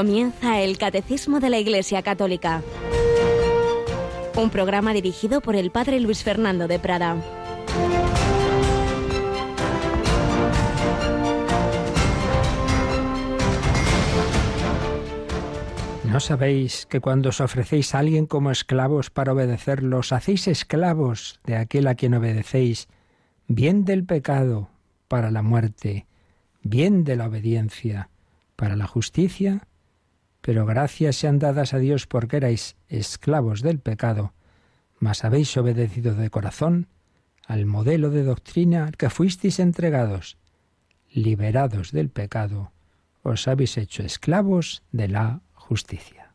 Comienza el Catecismo de la Iglesia Católica, un programa dirigido por el Padre Luis Fernando de Prada. ¿No sabéis que cuando os ofrecéis a alguien como esclavos para obedecerlos, hacéis esclavos de aquel a quien obedecéis, bien del pecado para la muerte, bien de la obediencia para la justicia? Pero gracias sean dadas a Dios porque erais esclavos del pecado, mas habéis obedecido de corazón al modelo de doctrina al que fuisteis entregados. Liberados del pecado, os habéis hecho esclavos de la justicia.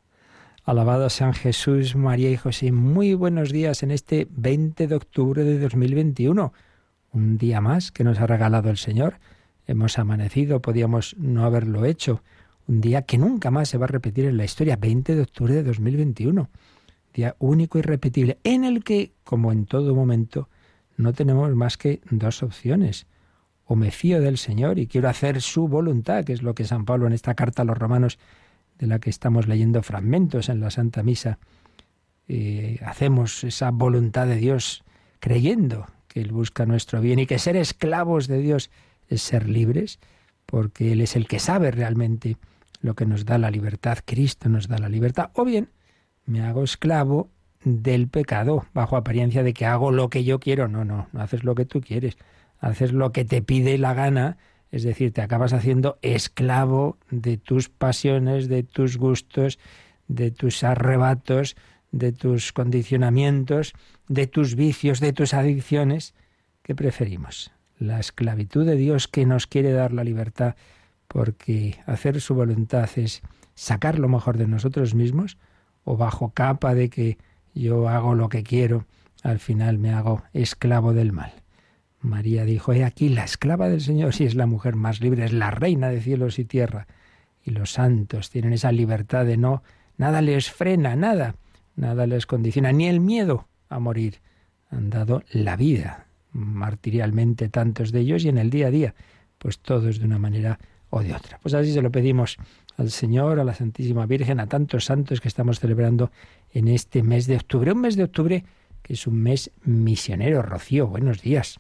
Alabado sean Jesús, María y José. Muy buenos días en este 20 de octubre de 2021. Un día más que nos ha regalado el Señor. Hemos amanecido, podíamos no haberlo hecho un día que nunca más se va a repetir en la historia, 20 de octubre de 2021. Día único y repetible, en el que, como en todo momento, no tenemos más que dos opciones. O me fío del Señor y quiero hacer su voluntad, que es lo que San Pablo en esta carta a los romanos, de la que estamos leyendo fragmentos en la Santa Misa, eh, hacemos esa voluntad de Dios creyendo que Él busca nuestro bien y que ser esclavos de Dios es ser libres, porque Él es el que sabe realmente lo que nos da la libertad, Cristo nos da la libertad, o bien me hago esclavo del pecado, bajo apariencia de que hago lo que yo quiero. No, no, no haces lo que tú quieres, haces lo que te pide la gana, es decir, te acabas haciendo esclavo de tus pasiones, de tus gustos, de tus arrebatos, de tus condicionamientos, de tus vicios, de tus adicciones. ¿Qué preferimos? La esclavitud de Dios que nos quiere dar la libertad porque hacer su voluntad es sacar lo mejor de nosotros mismos o bajo capa de que yo hago lo que quiero, al final me hago esclavo del mal. María dijo, he aquí la esclava del Señor, si es la mujer más libre, es la reina de cielos y tierra. Y los santos tienen esa libertad de no, nada les frena, nada, nada les condiciona, ni el miedo a morir. Han dado la vida, martirialmente tantos de ellos y en el día a día, pues todos de una manera o de otra. Pues así se lo pedimos al Señor, a la Santísima Virgen, a tantos santos que estamos celebrando en este mes de octubre. Un mes de octubre que es un mes misionero. Rocío, buenos días.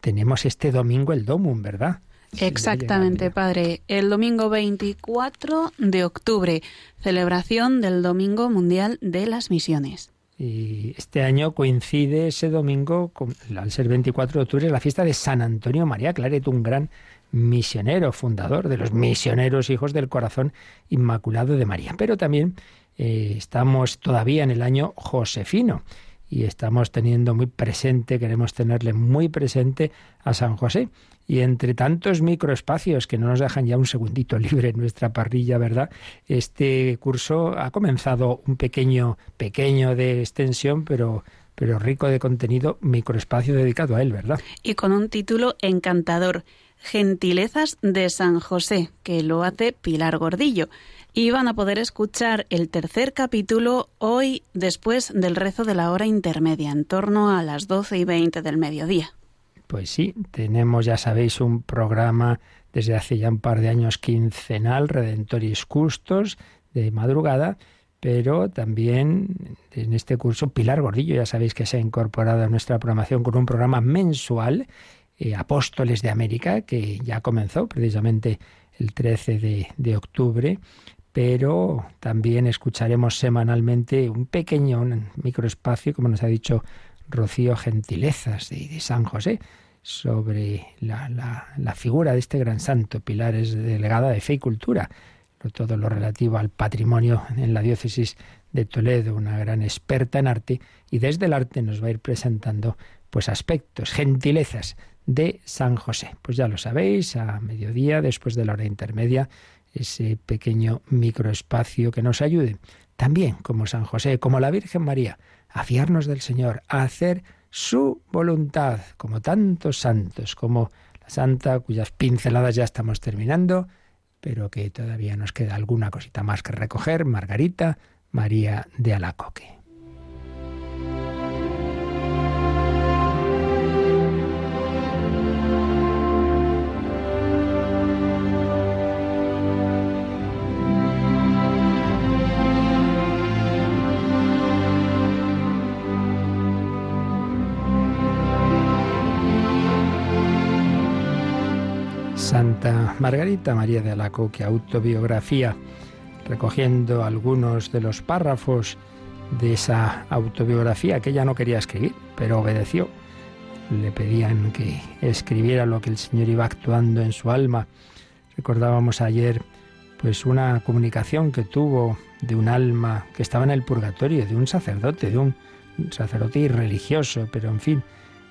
Tenemos este domingo el Domum, ¿verdad? Exactamente, padre. El domingo 24 de octubre, celebración del Domingo Mundial de las Misiones. Y este año coincide ese domingo, al ser 24 de octubre, la fiesta de San Antonio María Claret, un gran misionero, fundador de los misioneros hijos del corazón inmaculado de María. Pero también eh, estamos todavía en el año josefino y estamos teniendo muy presente, queremos tenerle muy presente a San José. Y entre tantos microespacios que no nos dejan ya un segundito libre en nuestra parrilla, ¿verdad? Este curso ha comenzado un pequeño, pequeño de extensión, pero pero rico de contenido, microespacio dedicado a él, ¿verdad? Y con un título encantador, Gentilezas de San José, que lo hace Pilar Gordillo. Y van a poder escuchar el tercer capítulo hoy después del rezo de la hora intermedia, en torno a las doce y veinte del mediodía. Pues sí, tenemos, ya sabéis, un programa desde hace ya un par de años quincenal, Redentoris Custos, de madrugada, pero también en este curso Pilar Gordillo, ya sabéis que se ha incorporado a nuestra programación con un programa mensual eh, Apóstoles de América, que ya comenzó precisamente el 13 de, octubre, pero también escucharemos semanalmente un pequeño un microespacio, como nos ha dicho Rocío Gentilezas de, de San José, sobre la, figura de este gran santo, Pilar es delegada de Fe y Cultura, todo lo relativo al patrimonio en la diócesis de Toledo, una gran experta en arte, y desde el arte nos va a ir presentando pues aspectos, gentilezas de San José. Pues ya lo sabéis, a mediodía, después de la hora intermedia, ese pequeño microespacio que nos ayude. También, como San José, como la Virgen María, a fiarnos del Señor, a hacer su voluntad, como tantos santos, como la Santa, cuyas pinceladas ya estamos terminando, pero que todavía nos queda alguna cosita más que recoger, Margarita María de Alacoque. Santa Margarita María de Alacoque, autobiografía, recogiendo algunos de los párrafos de esa autobiografía que ella no quería escribir, pero obedeció. Le pedían que escribiera lo que el Señor iba actuando en su alma. Recordábamos ayer pues una comunicación que tuvo de un alma que estaba en el purgatorio, de un sacerdote, de un sacerdote irreligioso, pero en fin,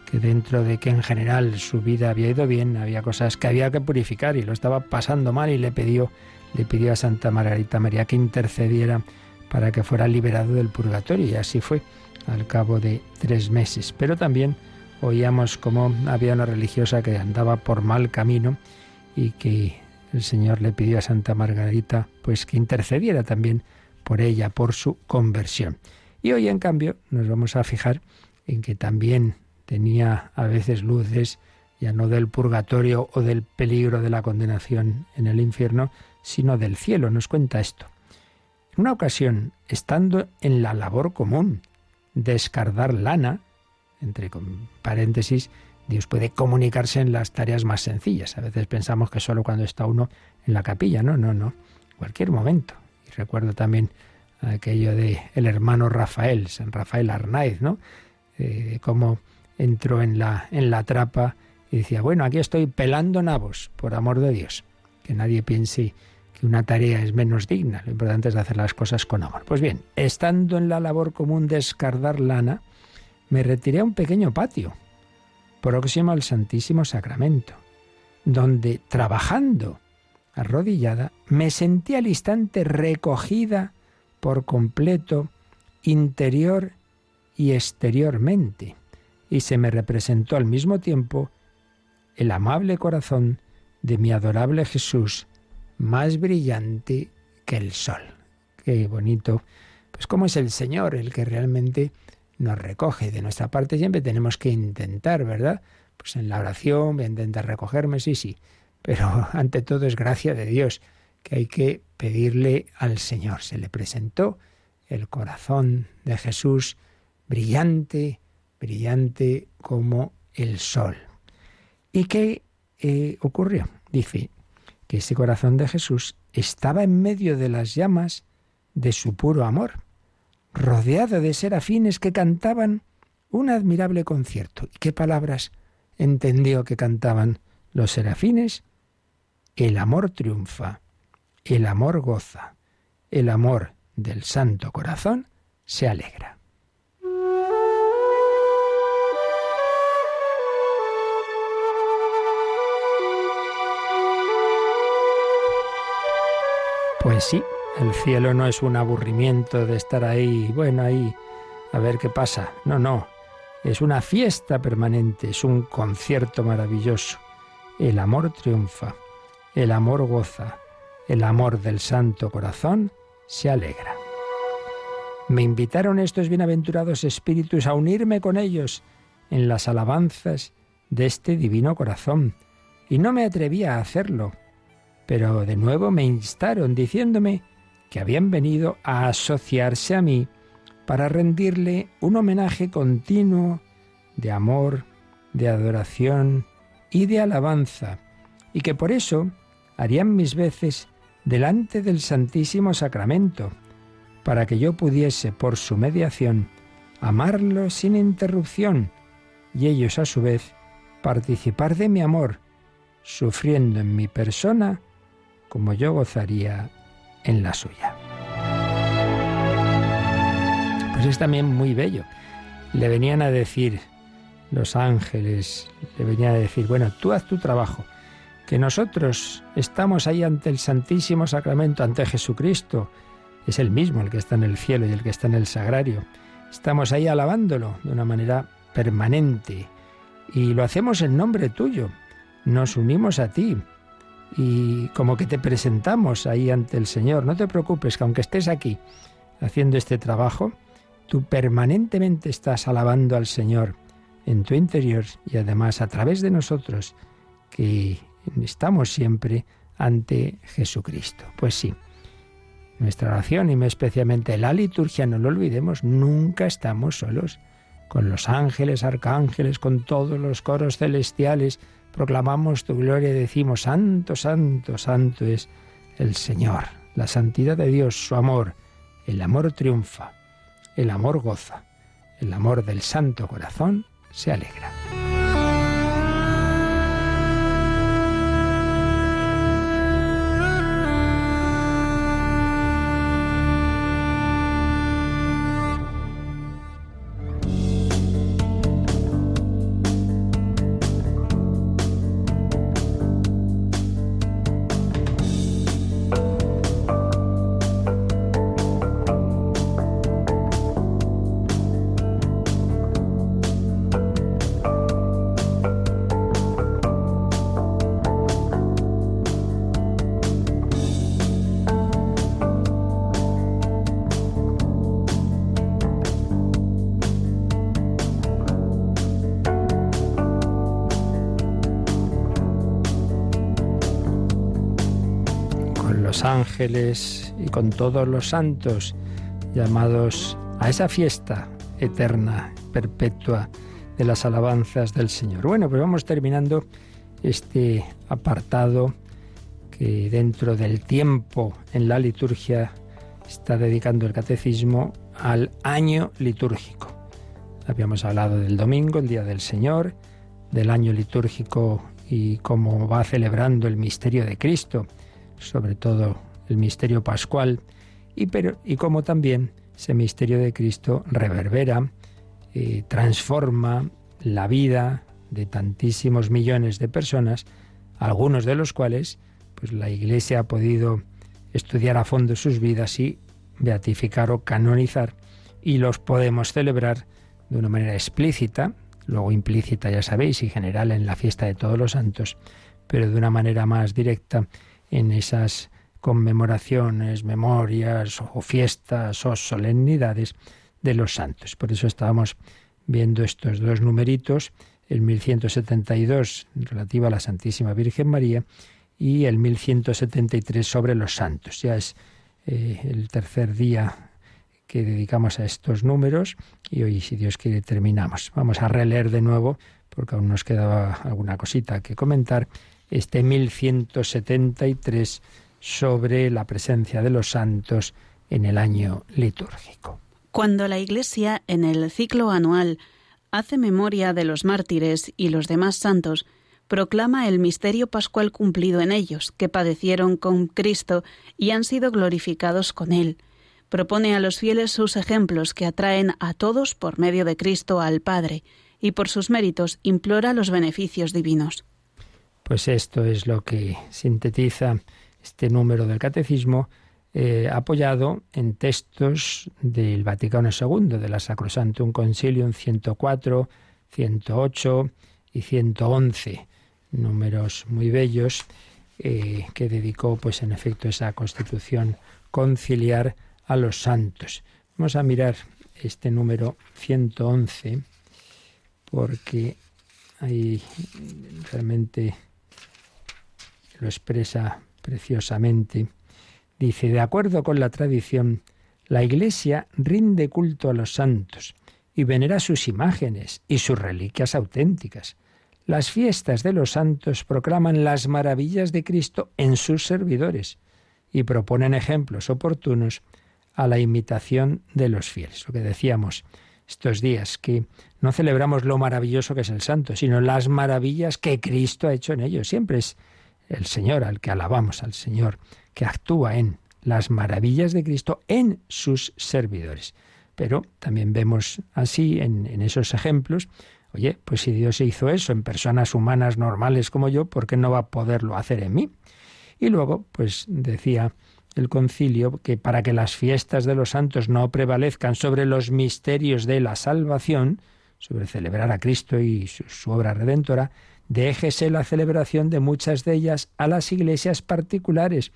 que dentro de que en general su vida había ido bien, había cosas que había que purificar y lo estaba pasando mal y le pidió, le pidió a Santa Margarita María que intercediera para que fuera liberado del purgatorio y así fue al cabo de tres meses. Pero también oíamos cómo había una religiosa que andaba por mal camino y que el Señor le pidió a Santa Margarita pues que intercediera también por ella, por su conversión. Y hoy, en cambio, nos vamos a fijar en que también tenía a veces luces, ya no del purgatorio o del peligro de la condenación en el infierno, sino del cielo. Nos cuenta esto. En una ocasión, estando en la labor común de lana, entre paréntesis, Dios puede comunicarse en las tareas más sencillas. A veces pensamos que solo cuando está uno en la capilla. No, no, no. Cualquier momento. Y recuerdo también aquello de el hermano Rafael, San Rafael Arnaiz, ¿no? Eh, entró en la, en la trapa y decía, bueno, aquí estoy pelando nabos, por amor de Dios. Que nadie piense que una tarea es menos digna, lo importante es hacer las cosas con amor. Pues bien, estando en la labor común de escardar lana, me retiré a un pequeño patio, próximo al Santísimo Sacramento, donde, trabajando arrodillada, me sentí al instante recogida por completo, interior y exteriormente y se me representó al mismo tiempo el amable corazón de mi adorable Jesús, más brillante que el sol. Qué bonito. Pues cómo es el Señor el que realmente nos recoge. De nuestra parte siempre tenemos que intentar, ¿verdad? Pues en la oración voy a intentar recogerme, sí, sí. Pero ante todo es gracia de Dios que hay que pedirle al Señor. Se le presentó el corazón de Jesús brillante, brillante como el sol. ¿Y qué eh, ocurrió? Dice que ese corazón de Jesús estaba en medio de las llamas de su puro amor, rodeado de serafines que cantaban un admirable concierto. ¿Y qué palabras entendió que cantaban los serafines? El amor triunfa, el amor goza, el amor del Santo Corazón se alegra. Pues sí, el cielo no es un aburrimiento de estar ahí, bueno, ahí, a ver qué pasa. No, no, es una fiesta permanente, es un concierto maravilloso. El amor triunfa, el amor goza, el amor del Santo Corazón se alegra. Me invitaron estos bienaventurados espíritus a unirme con ellos en las alabanzas de este divino corazón, y no me atrevía a hacerlo pero de nuevo me instaron diciéndome que habían venido a asociarse a mí para rendirle un homenaje continuo de amor, de adoración y de alabanza, y que por eso harían mis veces delante del Santísimo Sacramento, para que yo pudiese, por su mediación, amarlo sin interrupción, y ellos a su vez participar de mi amor, sufriendo en mi persona como yo gozaría en la suya. Pues es también muy bello. Le venían a decir los ángeles, le venían a decir, bueno, tú haz tu trabajo, que nosotros estamos ahí ante el Santísimo Sacramento, ante Jesucristo, es el mismo el que está en el cielo y el que está en el sagrario. Estamos ahí alabándolo de una manera permanente y lo hacemos en nombre tuyo. Nos unimos a ti y como que te presentamos ahí ante el Señor. No te preocupes, que aunque estés aquí haciendo este trabajo, tú permanentemente estás alabando al Señor en tu interior y además a través de nosotros, que estamos siempre ante Jesucristo. Pues sí, nuestra oración y especialmente la liturgia, no lo olvidemos, nunca estamos solos, con los ángeles, arcángeles, con todos los coros celestiales, proclamamos tu gloria y decimos, Santo, Santo, Santo es el Señor. La santidad de Dios, su amor, el amor triunfa, el amor goza, el amor del Santo Corazón se alegra. Ángeles y con todos los santos llamados a esa fiesta eterna, perpetua de las alabanzas del Señor. Bueno, pues vamos terminando este apartado que dentro del tiempo en la liturgia está dedicando el catecismo al año litúrgico. Habíamos hablado del domingo, el día del Señor, del año litúrgico y cómo va celebrando el misterio de Cristo sobre todo el misterio pascual, y, pero, y cómo también ese misterio de Cristo reverbera, y transforma la vida de tantísimos millones de personas, algunos de los cuales pues la Iglesia ha podido estudiar a fondo sus vidas y beatificar o canonizar, y los podemos celebrar de una manera explícita, luego implícita, ya sabéis, y general en la fiesta de todos los santos, pero de una manera más directa en esas conmemoraciones, memorias o fiestas o solemnidades de los santos. Por eso estábamos viendo estos dos numeritos, el 1172 relativo a la Santísima Virgen María y el 1173 sobre los santos. Ya es eh, el tercer día que dedicamos a estos números y hoy, si Dios quiere, terminamos. Vamos a releer de nuevo, porque aún nos quedaba alguna cosita que comentar, este 1173 sobre la presencia de los santos en el año litúrgico. Cuando la Iglesia en el ciclo anual hace memoria de los mártires y los demás santos, proclama el misterio pascual cumplido en ellos, que padecieron con Cristo y han sido glorificados con Él. Propone a los fieles sus ejemplos que atraen a todos por medio de Cristo al Padre, y por sus méritos implora los beneficios divinos. Pues esto es lo que sintetiza este número del catecismo, eh, apoyado en textos del Vaticano II, de la Sacrosantum Concilium 104, 108 y 111, números muy bellos eh, que dedicó, pues en efecto, esa constitución conciliar a los santos. Vamos a mirar este número 111 porque ahí realmente lo expresa preciosamente. Dice, de acuerdo con la tradición, la Iglesia rinde culto a los santos y venera sus imágenes y sus reliquias auténticas. Las fiestas de los santos proclaman las maravillas de Cristo en sus servidores y proponen ejemplos oportunos a la imitación de los fieles. Lo que decíamos estos días, que no celebramos lo maravilloso que es el santo, sino las maravillas que Cristo ha hecho en ellos. Siempre es el Señor, al que alabamos, al Señor, que actúa en las maravillas de Cristo en sus servidores. Pero también vemos así en, esos ejemplos, oye, pues si Dios hizo eso en personas humanas normales como yo, ¿por qué no va a poderlo hacer en mí? Y luego, pues decía el concilio que para que las fiestas de los santos no prevalezcan sobre los misterios de la salvación, sobre celebrar a Cristo y su obra redentora, Déjese la celebración de muchas de ellas a las iglesias particulares,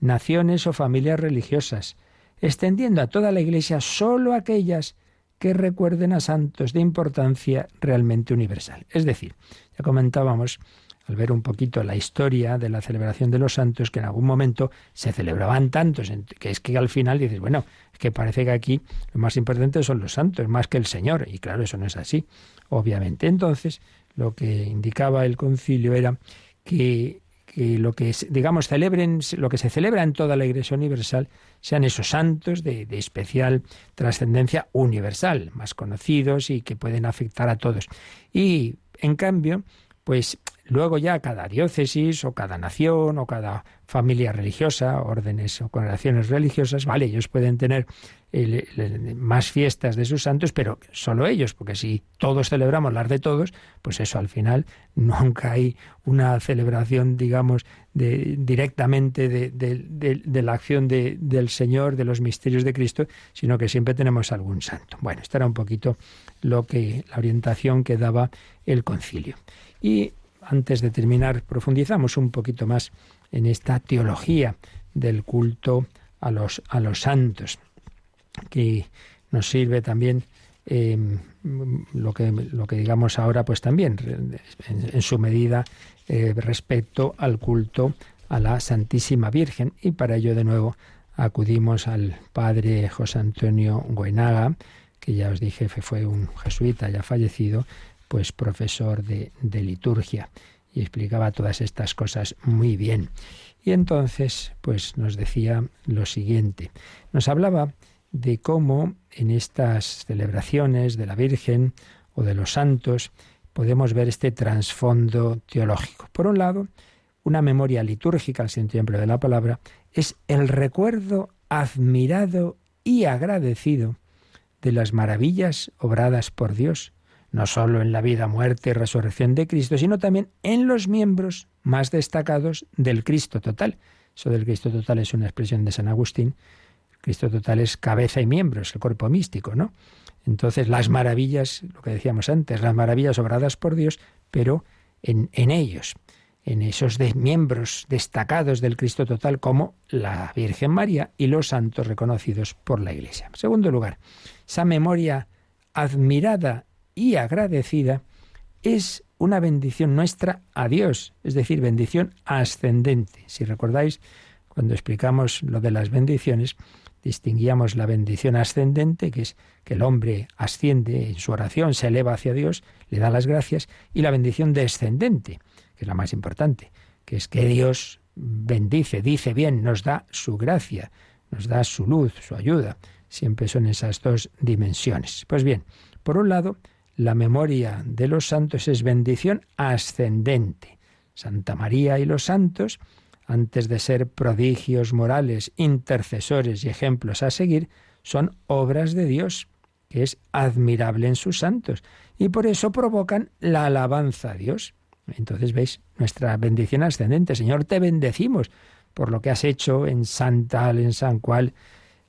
naciones o familias religiosas, extendiendo a toda la iglesia sólo aquellas que recuerden a santos de importancia realmente universal. Es decir, ya comentábamos al ver un poquito la historia de la celebración de los santos, que en algún momento se celebraban tantos, que es que al final dices, bueno, es que parece que aquí lo más importante son los santos, más que el Señor. Y claro, eso no es así, obviamente. Entonces, lo que indicaba el concilio era que, lo que digamos celebren, lo que se celebra en toda la Iglesia universal sean esos santos de, de especial trascendencia universal, más conocidos y que pueden afectar a todos. Y en cambio, pues luego ya cada diócesis o cada nación o cada familia religiosa, órdenes o congregaciones religiosas, vale, ellos pueden tener más fiestas de sus santos, pero solo ellos, porque si todos celebramos las de todos, pues eso al final nunca hay una celebración, digamos, directamente de, la acción del Señor, de los misterios de Cristo, sino que siempre tenemos algún santo. Bueno, esta era un poquito lo que la orientación que daba el concilio. Y antes de terminar, profundizamos un poquito más en esta teología del culto a los santos que nos sirve también em, lo, que, lo que digamos ahora, pues también en, su medida eh, respecto al culto a la Santísima Virgen. Y para ello de nuevo acudimos al padre José Antonio Goenaga, que ya os dije fue un jesuita ya fallecido, pues profesor de, de liturgia y explicaba todas estas cosas muy bien. Y entonces, pues nos decía lo siguiente. Nos hablaba de cómo en estas celebraciones de la Virgen o de los santos podemos ver este trasfondo teológico. Por un lado, una memoria litúrgica, al sentido de la palabra, es el recuerdo admirado y agradecido de las maravillas obradas por Dios, no sólo en la vida, muerte y resurrección de Cristo, sino también en los miembros más destacados del Cristo total. Eso del Cristo total es una expresión de San Agustín, Cristo total es cabeza y miembros, el cuerpo místico, ¿no? Entonces, las maravillas, lo que decíamos antes, las maravillas obradas por Dios, pero en, en ellos, en esos miembros destacados del Cristo total, como la Virgen María y los santos reconocidos por la Iglesia. En segundo lugar, esa memoria admirada y agradecida es una bendición nuestra a Dios, es decir, bendición ascendente. Si recordáis, cuando explicamos lo de las bendiciones, distinguíamos la bendición ascendente, que es que el hombre asciende en su oración, se eleva hacia Dios, le da las gracias, y la bendición descendente, que es la más importante, que es que Dios bendice, dice bien, nos da su gracia, nos da su luz, su ayuda. Siempre son esas dos dimensiones. Pues bien, por un lado, la memoria de los santos es bendición ascendente. Santa María y los santos antes de ser prodigios morales, intercesores y ejemplos a seguir, son obras de Dios, que es admirable en sus santos, y por eso provocan la alabanza a Dios. Entonces veis nuestra bendición ascendente. Señor, te bendecimos por lo que has hecho en San tal, en San cual.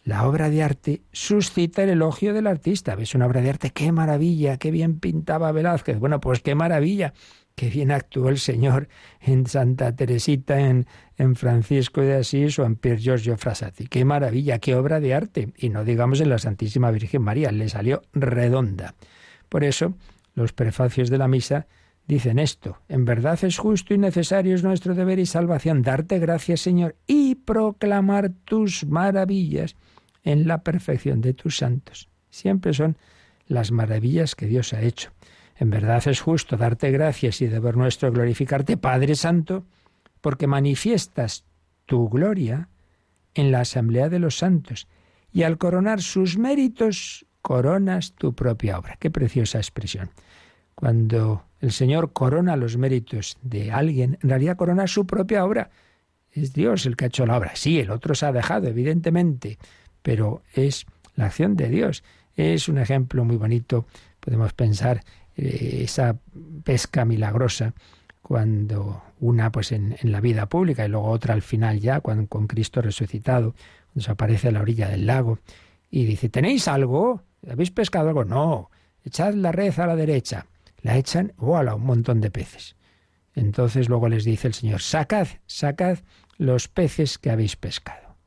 La obra de arte suscita el elogio del artista. ¿Ves una obra de arte? ¡Qué maravilla! ¡Qué bien pintaba Velázquez! Bueno, pues qué maravilla qué bien actuó el Señor en Santa Teresita, en, Francisco de Asís o en Pier Giorgio Frassati. Qué maravilla, qué obra de arte. Y no digamos en la Santísima Virgen María, le salió redonda. Por eso, los prefacios de la misa dicen esto, en verdad es justo y necesario es nuestro deber y salvación darte gracias, Señor, y proclamar tus maravillas en la perfección de tus santos. Siempre son las maravillas que Dios ha hecho. En verdad es justo darte gracias y deber nuestro glorificarte, Padre Santo, porque manifiestas tu gloria en la asamblea de los santos y al coronar sus méritos coronas tu propia obra. Qué preciosa expresión. Cuando el Señor corona los méritos de alguien, en realidad corona su propia obra. Es Dios el que ha hecho la obra. Sí, el otro se ha dejado, evidentemente, pero es la acción de Dios. Es un ejemplo muy bonito. Podemos pensar eh, esa pesca milagrosa cuando una pues en, la vida pública y luego otra al final ya cuando con Cristo resucitado cuando se aparece a la orilla del lago y dice ¿tenéis algo? ¿habéis pescado algo? no echad la red a la derecha la echan ¡voilà! un montón de peces entonces luego les dice el Señor sacad sacad los peces que habéis pescado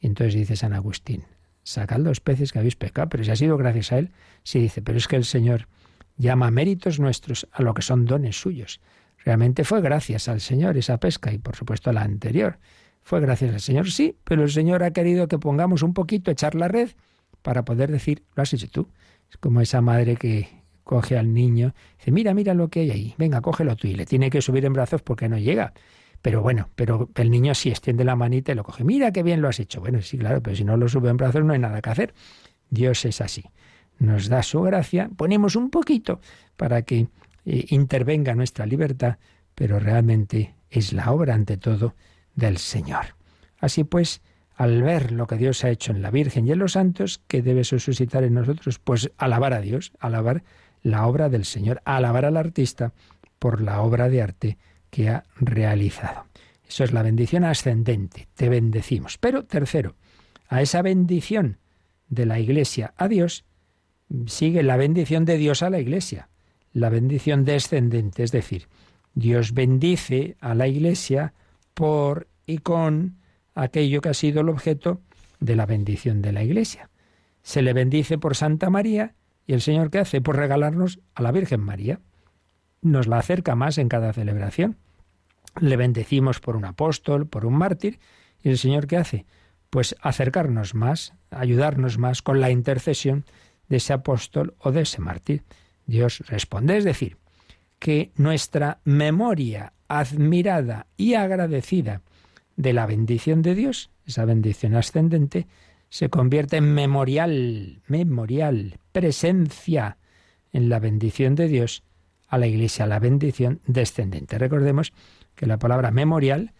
y entonces dice San Agustín sacad los peces que habéis pescado pero si ha sido gracias a él sí dice pero es que el Señor llama méritos nuestros a lo que son dones suyos. Realmente fue gracias al Señor esa pesca y por supuesto la anterior. Fue gracias al Señor, sí, pero el Señor ha querido que pongamos un poquito, echar la red, para poder decir, lo has hecho tú. Es como esa madre que coge al niño, dice, mira, mira lo que hay ahí, venga, cógelo tú, y le tiene que subir en brazos porque no llega. Pero bueno, pero el niño sí extiende la manita y lo coge, mira qué bien lo has hecho. Bueno, sí, claro, pero si no lo sube en brazos no hay nada que hacer. Dios es así. Nos da su gracia, ponemos un poquito para que eh, intervenga nuestra libertad, pero realmente es la obra ante todo del Señor. Así pues, al ver lo que Dios ha hecho en la Virgen y en los santos, ¿qué debe suscitar en nosotros? Pues alabar a Dios, alabar la obra del Señor, alabar al artista por la obra de arte que ha realizado. Eso es la bendición ascendente, te bendecimos. Pero tercero, a esa bendición de la Iglesia a Dios, sigue la bendición de Dios a la Iglesia la bendición descendente, es decir, Dios bendice a la Iglesia por y con aquello que ha sido el objeto de la bendición de la Iglesia. Se le bendice por Santa María y el Señor qué hace? Por regalarnos a la Virgen María. Nos la acerca más en cada celebración. Le bendecimos por un apóstol, por un mártir, y el Señor qué hace? Pues acercarnos más, ayudarnos más con la intercesión de ese apóstol o de ese mártir. Dios responde, es decir, que nuestra memoria admirada y agradecida de la bendición de Dios, esa bendición ascendente, se convierte en memorial, memorial, presencia en la bendición de Dios a la Iglesia, la bendición descendente. Recordemos que la palabra memorial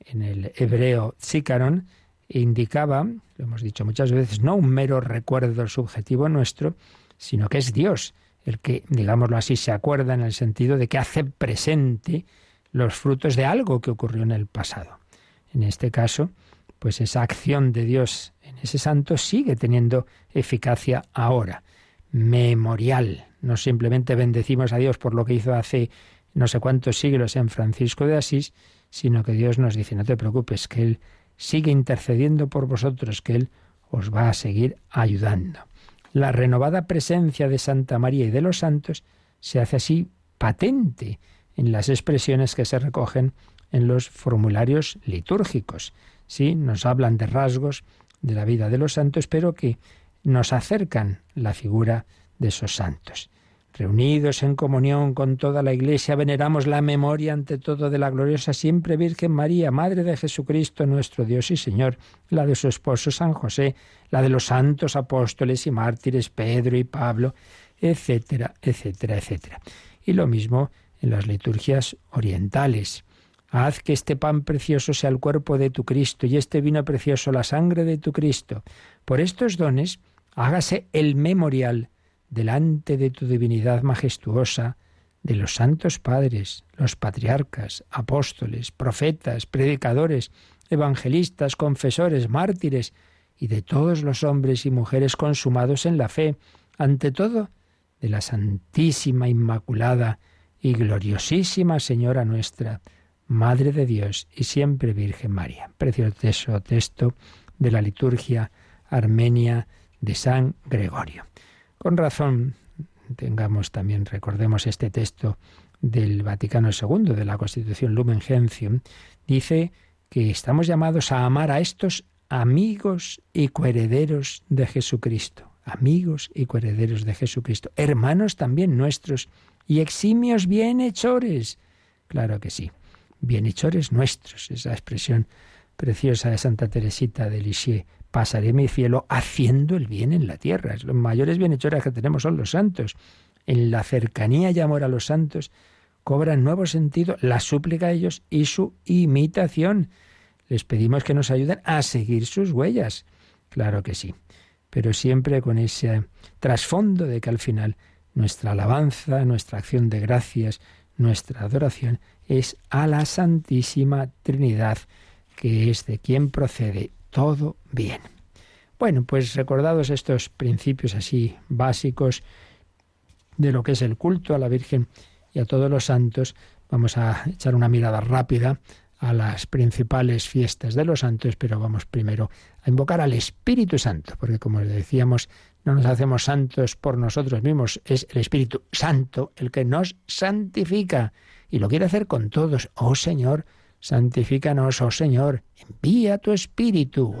en el hebreo zikaron indicaba, lo hemos dicho muchas veces, no un mero recuerdo subjetivo nuestro, sino que es Dios el que, digámoslo así, se acuerda en el sentido de que hace presente los frutos de algo que ocurrió en el pasado. En este caso, pues esa acción de Dios en ese santo sigue teniendo eficacia ahora. Memorial. No simplemente bendecimos a Dios por lo que hizo hace no sé cuántos siglos en Francisco de Asís, sino que Dios nos dice, no te preocupes, que Él sigue intercediendo por vosotros, que Él os va a seguir ayudando. La renovada presencia de Santa María y de los santos se hace así patente en las expresiones que se recogen en los formularios litúrgicos. Sí, nos hablan de rasgos de la vida de los santos, pero que nos acercan la figura de esos santos. Reunidos en comunión con toda la Iglesia, veneramos la memoria ante todo de la gloriosa siempre Virgen María, Madre de Jesucristo, nuestro Dios y Señor, la de su esposo San José, la de los santos apóstoles y mártires Pedro y Pablo, etcétera, etcétera, etcétera. Y lo mismo en las liturgias orientales. Haz que este pan precioso sea el cuerpo de tu Cristo y este vino precioso la sangre de tu Cristo. Por estos dones, hágase el memorial delante de tu divinidad majestuosa, de los santos padres, los patriarcas, apóstoles, profetas, predicadores, evangelistas, confesores, mártires, y de todos los hombres y mujeres consumados en la fe, ante todo de la Santísima Inmaculada y gloriosísima Señora nuestra, Madre de Dios y siempre Virgen María. Precioso texto de la liturgia armenia de San Gregorio. Con razón, tengamos también, recordemos este texto del Vaticano II, de la Constitución Lumen Gentium, dice que estamos llamados a amar a estos amigos y coherederos de Jesucristo, amigos y coherederos de Jesucristo, hermanos también nuestros y eximios bienhechores. Claro que sí, bienhechores nuestros, esa expresión preciosa de Santa Teresita de Lisieux pasaré mi cielo haciendo el bien en la tierra. Los mayores bienhechores que tenemos son los santos. En la cercanía y amor a los santos cobran nuevo sentido la súplica a ellos y su imitación. Les pedimos que nos ayuden a seguir sus huellas. Claro que sí, pero siempre con ese trasfondo de que al final nuestra alabanza, nuestra acción de gracias, nuestra adoración es a la Santísima Trinidad, que es de quien procede todo bien. Bueno, pues recordados estos principios así básicos de lo que es el culto a la Virgen y a todos los santos, vamos a echar una mirada rápida a las principales fiestas de los santos, pero vamos primero a invocar al Espíritu Santo, porque como decíamos, no nos hacemos santos por nosotros mismos, es el Espíritu Santo el que nos santifica y lo quiere hacer con todos. Oh Señor, santifícanos, oh Señor, envía tu Espíritu.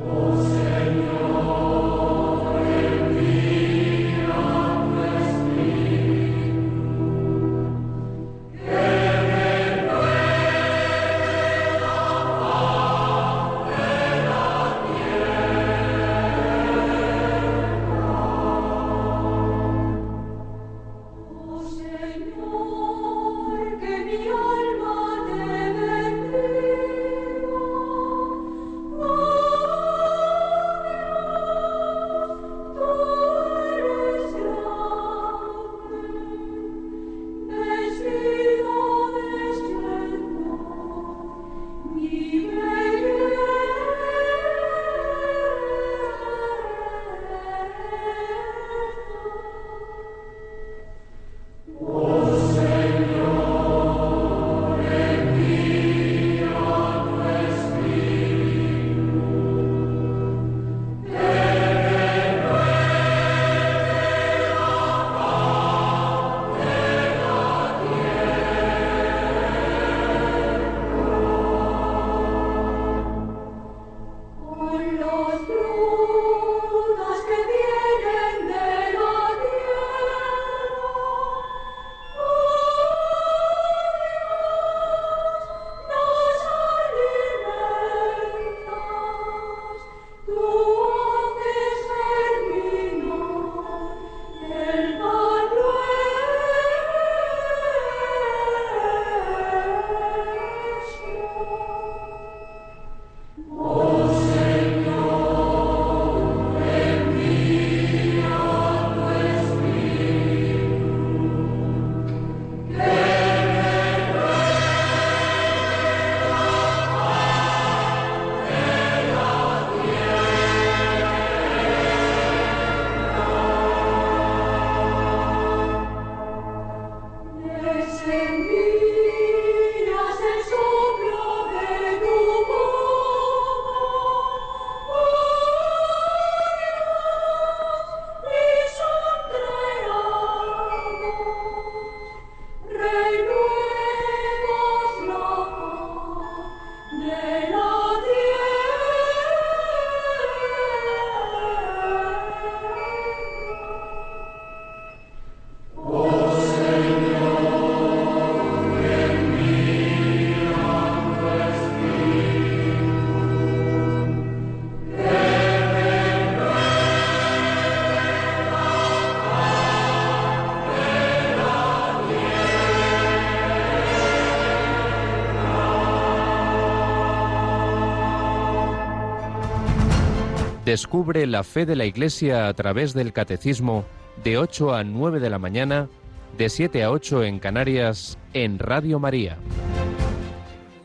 Descubre la fe de la Iglesia a través del Catecismo de 8 a 9 de la mañana, de 7 a 8 en Canarias, en Radio María.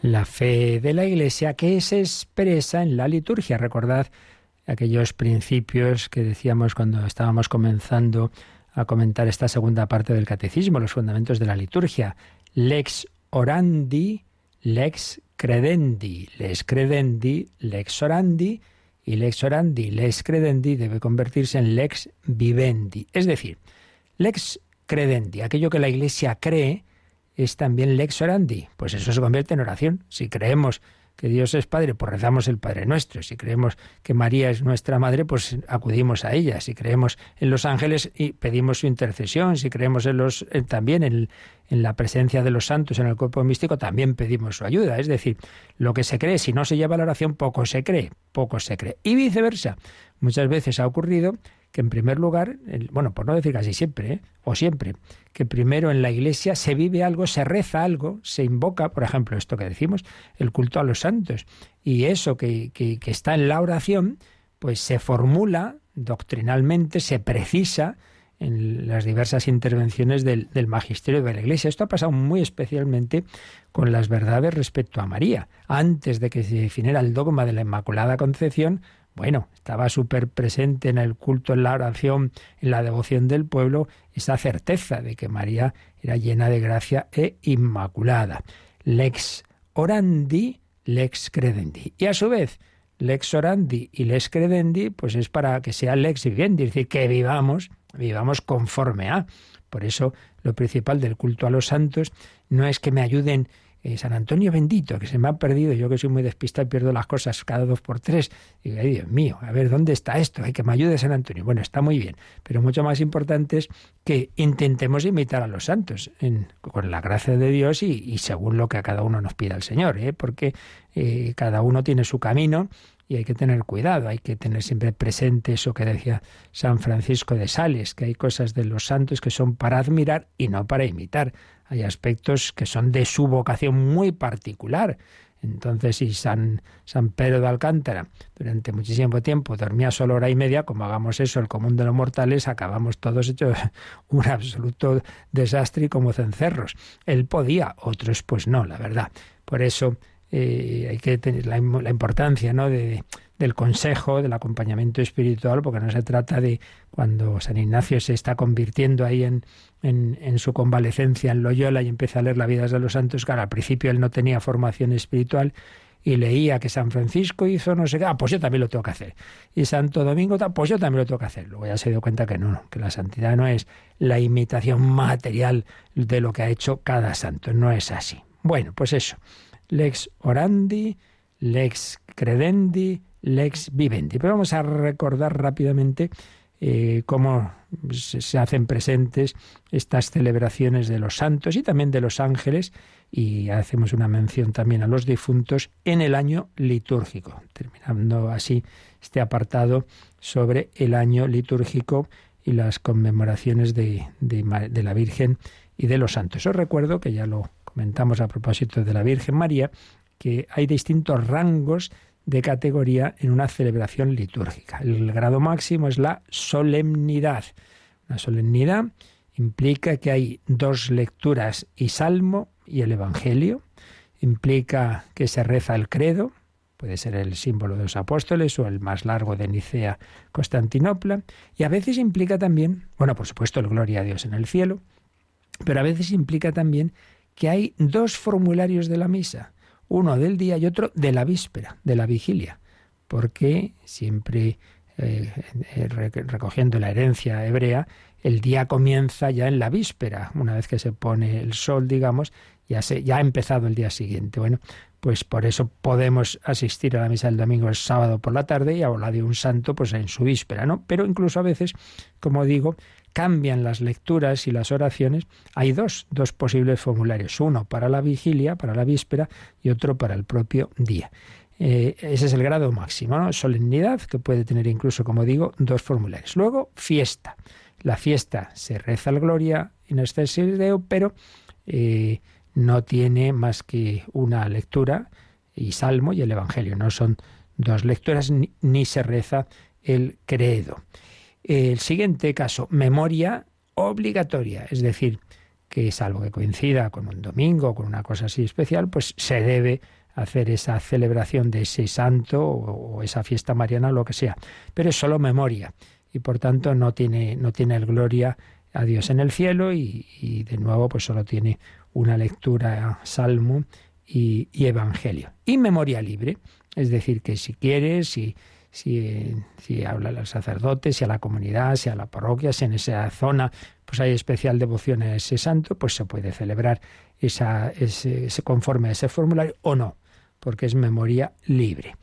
La fe de la Iglesia que se expresa en la liturgia. Recordad aquellos principios que decíamos cuando estábamos comenzando a comentar esta segunda parte del Catecismo, los fundamentos de la liturgia. Lex orandi, lex credendi, lex credendi, lex orandi, y lex orandi, lex credendi debe convertirse en lex vivendi. Es decir, lex credendi, aquello que la Iglesia cree, es también lex orandi. Pues eso se convierte en oración. Si creemos que Dios es Padre, pues rezamos el Padre Nuestro. Si creemos que María es nuestra Madre, pues acudimos a ella. Si creemos en los ángeles y pedimos su intercesión. Si creemos en los, también en, en la presencia de los santos en el cuerpo místico, también pedimos su ayuda. Es decir, lo que se cree, si no se lleva a la oración, poco se cree, poco se cree. Y viceversa. Muchas veces ha ocurrido que en primer lugar, bueno, por no decir casi siempre, ¿eh? o siempre, que primero en la iglesia se vive algo, se reza algo, se invoca, por ejemplo, esto que decimos, el culto a los santos, y eso que, que, está en la oración, pues se formula doctrinalmente, se precisa en las diversas intervenciones del, del, magisterio de la Iglesia. Esto ha pasado muy especialmente con las verdades respecto a María. Antes de que se definiera el dogma de la Inmaculada Concepción, bueno, estaba súper presente en el culto, en la oración, en la devoción del pueblo, esa certeza de que María era llena de gracia e inmaculada. Lex orandi, lex credendi. Y a su vez, lex orandi y lex credendi, pues es para que sea lex vivendi, es decir, que vivamos, vivamos conforme a. Por eso lo principal del culto a los santos no es que me ayuden eh, San Antonio bendito, que se me ha perdido, yo que soy muy despistado y pierdo las cosas cada dos por tres. Y ay, Dios mío, a ver, ¿dónde está esto? Hay que me ayude San Antonio. Bueno, está muy bien, pero mucho más importante es que intentemos imitar a los santos con la gracia de Dios y, según lo que a cada uno nos pida el Señor, ¿eh? porque eh, cada uno tiene su camino y hay que tener cuidado, hay que tener siempre presente eso que decía San Francisco de Sales, que hay cosas de los santos que son para admirar y no para imitar. Hay aspectos que son de su vocación muy particular. Entonces, si San, San Pedro de Alcántara durante muchísimo tiempo dormía solo hora y media, como hagamos eso, el común de los mortales, acabamos todos hechos un absoluto desastre y como cencerros. Él podía, otros pues no, la verdad. Por eso eh, hay que tener la, importancia ¿no? de, del consejo, del acompañamiento espiritual, porque no se trata de cuando San Ignacio se está convirtiendo ahí en, en, su convalecencia en Loyola y empieza a leer la vida de los santos, claro, al principio él no tenía formación espiritual y leía que San Francisco hizo no sé qué, ah, pues yo también lo tengo que hacer. Y Santo Domingo, pues yo también lo tengo que hacer. Luego ya se dio cuenta que no, que la santidad no es la imitación material de lo que ha hecho cada santo, no es así. Bueno, pues eso lex orandi, lex credendi, lex vivendi. Pero vamos a recordar rápidamente eh, cómo se hacen presentes estas celebraciones de los santos y también de los ángeles y hacemos una mención también a los difuntos en el año litúrgico, terminando así este apartado sobre el año litúrgico y las conmemoraciones de, de la Virgen y de los santos. Os recuerdo que ya lo Comentamos a propósito de la Virgen María que hay distintos rangos de categoría en una celebración litúrgica. El grado máximo es la solemnidad. Una solemnidad implica que hay dos lecturas y salmo y el Evangelio. Implica que se reza el credo, puede ser el símbolo de los apóstoles o el más largo de Nicea, Constantinopla, y a veces implica también, bueno, por supuesto, el gloria a Dios en el cielo, pero a veces implica también que hay dos formularios de la misa, uno del día y otro de la víspera, de la vigilia, porque siempre eh, eh, recogiendo la herencia hebrea, el día comienza ya en la víspera, una vez que se pone el sol, digamos, ya, se, ya ha empezado el día siguiente. Bueno, pues por eso podemos asistir a la misa del domingo el sábado por la tarde y a la de un santo pues en su víspera, ¿no? Pero incluso a veces, como digo, cambian las lecturas y las oraciones, hay dos, dos posibles formularios, uno para la vigilia, para la víspera, y otro para el propio día. Eh, ese es el grado máximo, ¿no? Solemnidad, que puede tener incluso, como digo, dos formularios. Luego, fiesta. La fiesta se reza el Gloria in excelsis Deo, pero eh, no tiene más que una lectura y salmo y el Evangelio. No son dos lecturas ni se reza el credo. El siguiente caso, memoria obligatoria, es decir, que salvo que coincida con un domingo o con una cosa así especial, pues se debe hacer esa celebración de ese santo o, esa fiesta mariana o lo que sea. Pero es solo memoria y por tanto no tiene, no tiene el gloria a Dios en el cielo y, de nuevo pues solo tiene una lectura salmo y, evangelio. Y memoria libre, es decir, que si quieres, si si, si habla al sacerdote, si a la comunidad, si a la parroquia, si en esa zona pues hay especial devoción a ese santo, pues se puede celebrar esa, ese, conforme a ese formulario o no, porque es memoria libre.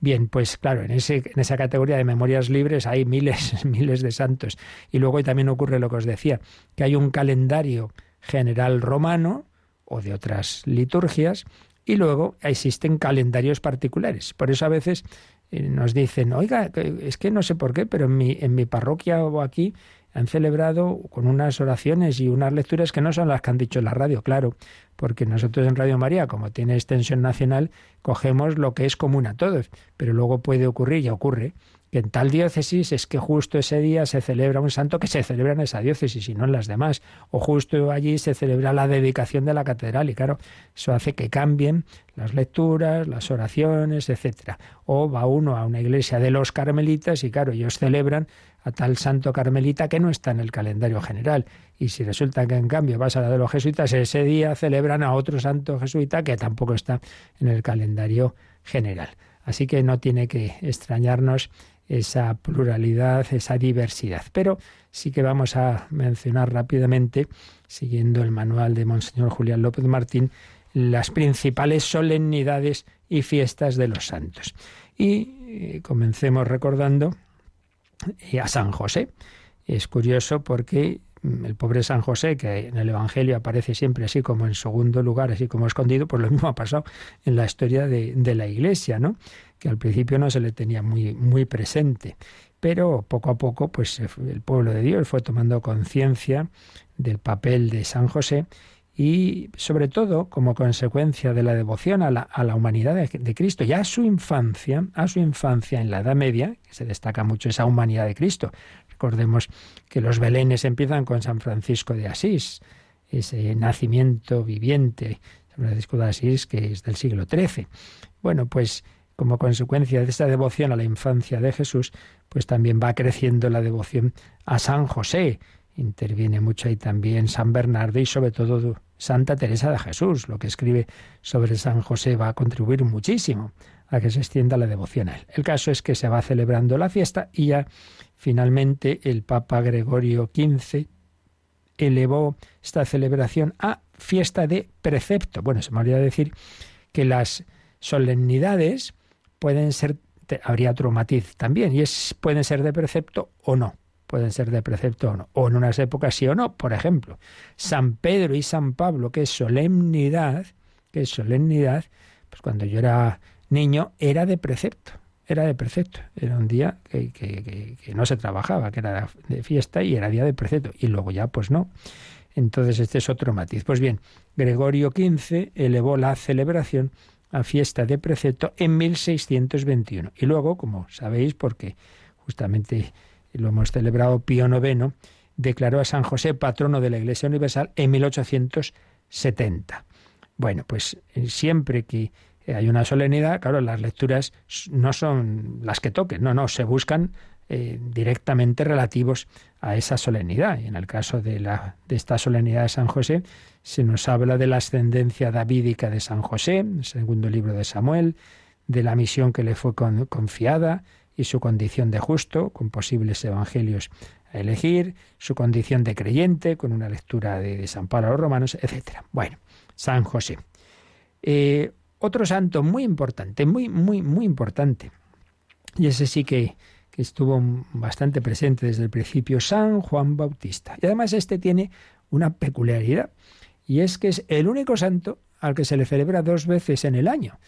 Bien, pues claro, en, ese, en esa categoría de memorias libres hay miles, miles de santos. Y luego también ocurre lo que os decía, que hay un calendario general romano o de otras liturgias, y luego existen calendarios particulares. Por eso a veces nos dicen, oiga, es que no sé por qué, pero en mi, en mi parroquia o aquí han celebrado con unas oraciones y unas lecturas que no son las que han dicho la radio, claro, porque nosotros en Radio María, como tiene extensión nacional, cogemos lo que es común a todos, pero luego puede ocurrir, y ocurre, que en tal diócesis es que justo ese día se celebra un santo que se celebra en esa diócesis y no en las demás, o justo allí se celebra la dedicación de la catedral y claro, eso hace que cambien las lecturas, las oraciones, etcétera. O va uno a una iglesia de los carmelitas y claro, ellos celebran a tal santo carmelita que no está en el calendario general. Y si resulta que en cambio vas a la de los jesuitas, ese día celebran a otro santo jesuita que tampoco está en el calendario general. Así que no tiene que extrañarnos esa pluralidad, esa diversidad. Pero sí que vamos a mencionar rápidamente, siguiendo el manual de Monseñor Julián López Martín, las principales solemnidades y fiestas de los santos. Y eh, comencemos recordando eh, a San José. Es curioso porque mm, el pobre San José, que en el Evangelio aparece siempre así como en segundo lugar, así como escondido, pues lo mismo ha pasado en la historia de, de la Iglesia, ¿no? Que al principio no se le tenía muy, muy presente. Pero poco a poco, pues el pueblo de Dios fue tomando conciencia del papel de San José y sobre todo como consecuencia de la devoción a la, humanidad de, de, Cristo y a su infancia, a su infancia en la Edad Media, que se destaca mucho esa humanidad de Cristo. Recordemos que los belenes empiezan con San Francisco de Asís, ese nacimiento viviente, San Francisco de Asís, que es del siglo XIII. Bueno, pues como consecuencia de esta devoción a la infancia de Jesús, pues también va creciendo la devoción a San José. Interviene mucho ahí también San Bernardo y sobre todo Santa Teresa de Jesús. Lo que escribe sobre San José va a contribuir muchísimo a que se extienda la devoción a él. El caso es que se va celebrando la fiesta y ya finalmente el Papa Gregorio XV elevó esta celebración a fiesta de precepto. Bueno, se me olvidó decir que las solemnidades pueden ser, habría otro matiz también, y es pueden ser de precepto o no. Pueden ser de precepto o no. O en unas épocas sí o no. Por ejemplo, San Pedro y San Pablo, que es solemnidad, que es solemnidad, pues cuando yo era niño era de precepto era de precepto. Era un día que, que, que, no se trabajaba, que era de fiesta y era día de precepto. Y luego ya, pues no. Entonces este es otro matiz. Pues bien, Gregorio XV elevó la celebración a fiesta de precepto en 1621. Y luego, como sabéis, porque justamente lo hemos celebrado Pío IX, declaró a San José patrono de la Iglesia Universal en 1870. Bueno, pues eh, siempre que hay una solemnidad, claro, las lecturas no son las que toquen, no, no, se buscan eh, directamente relativos a esa solemnidad. En el caso de, la, de esta solemnidad de San José, se nos habla de la ascendencia davídica de San José, segundo libro de Samuel, de la misión que le fue confiada y su condición de justo, con posibles evangelios a elegir, su condición de creyente, con una lectura de, San Pablo a los romanos, etc. Bueno, San José. Eh, otro santo muy importante, muy, muy, muy importante, y ese sí que, estuvo bastante presente desde el principio, San Juan Bautista. Y además este tiene una peculiaridad y es que es el único santo al que se le celebra dos veces en el año.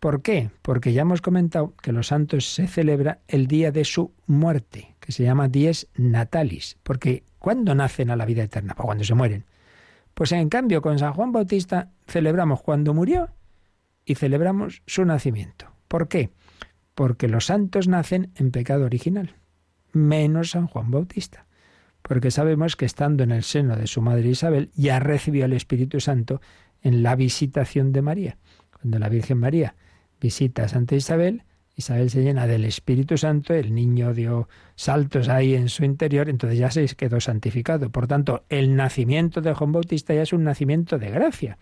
¿Por qué? Porque ya hemos comentado que los santos se celebra el día de su muerte, que se llama dies natalis, porque ¿cuándo nacen a la vida eterna? Pues cuando se mueren. Pues en cambio con San Juan Bautista celebramos cuando murió y celebramos su nacimiento. ¿Por qué? Porque los santos nacen en pecado original, menos San Juan Bautista porque sabemos que estando en el seno de su madre Isabel ya recibió el Espíritu Santo en la visitación de María. Cuando la Virgen María visita a Santa Isabel, Isabel se llena del Espíritu Santo, el niño dio saltos ahí en su interior, entonces ya se quedó santificado. Por tanto, el nacimiento de Juan Bautista ya es un nacimiento de gracia.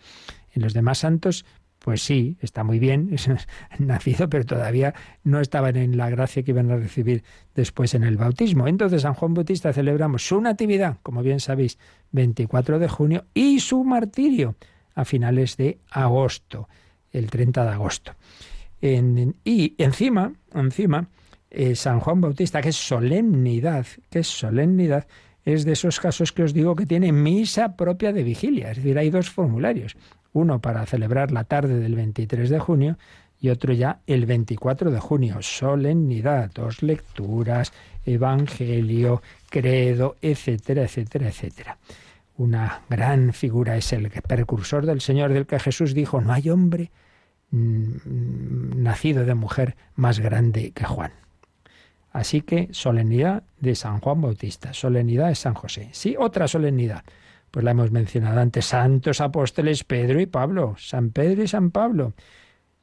En los demás santos pues sí, está muy bien, nacido, pero todavía no estaban en la gracia que iban a recibir después en el bautismo. Entonces, San Juan Bautista celebramos su natividad, como bien sabéis, 24 de junio, y su martirio a finales de agosto, el 30 de agosto. y encima, encima, eh, San Juan Bautista, que solemnidad, que es solemnidad, es de esos casos que os digo que tiene misa propia de vigilia, es decir, hay dos formularios uno para celebrar la tarde del 23 de junio y otro ya el 24 de junio. Solemnidad, dos lecturas, evangelio, credo, etcétera, etcétera, etcétera. Una gran figura es el precursor del Señor del que Jesús dijo, no hay hombre mm, nacido de mujer más grande que Juan. Así que solemnidad de San Juan Bautista, solemnidad de San José. Sí, otra solemnidad pues la hemos mencionado antes, santos apóstoles Pedro y Pablo, San Pedro y San Pablo.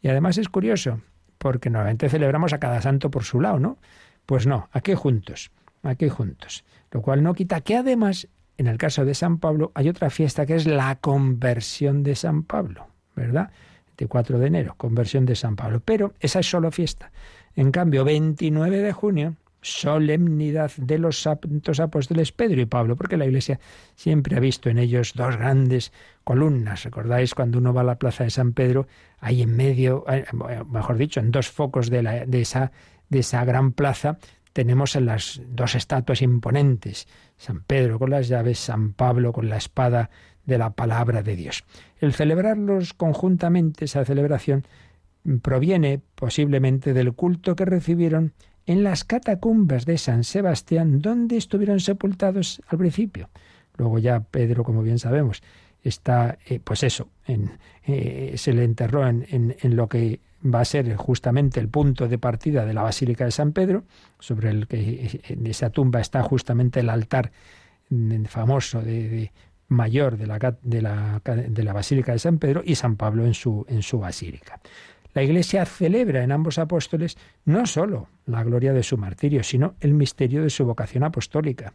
Y además es curioso, porque normalmente celebramos a cada santo por su lado, ¿no? Pues no, aquí juntos, aquí juntos. Lo cual no quita que además, en el caso de San Pablo, hay otra fiesta que es la conversión de San Pablo, ¿verdad? 24 de enero, conversión de San Pablo. Pero esa es solo fiesta. En cambio, 29 de junio, solemnidad de los santos apóstoles Pedro y Pablo, porque la Iglesia siempre ha visto en ellos dos grandes columnas. ¿Recordáis cuando uno va a la plaza de San Pedro? Ahí en medio, eh, mejor dicho, en dos focos de, la, de, esa, de esa gran plaza, tenemos en las dos estatuas imponentes, San Pedro con las llaves, San Pablo con la espada de la palabra de Dios. El celebrarlos conjuntamente, esa celebración, proviene posiblemente del culto que recibieron en las catacumbas de San Sebastián, donde estuvieron sepultados al principio. Luego ya Pedro, como bien sabemos, está, eh, pues eso, eh, se le enterró en, lo que va a ser justamente el punto de partida de la Basílica de San Pedro, sobre el que en esa tumba está justamente el altar mm, famoso de, mayor de la, Basílica de San Pedro y San Pablo en su basílica. La Iglesia celebra en ambos apóstoles no sólo la gloria de su martirio, sino el misterio de su vocación apostólica.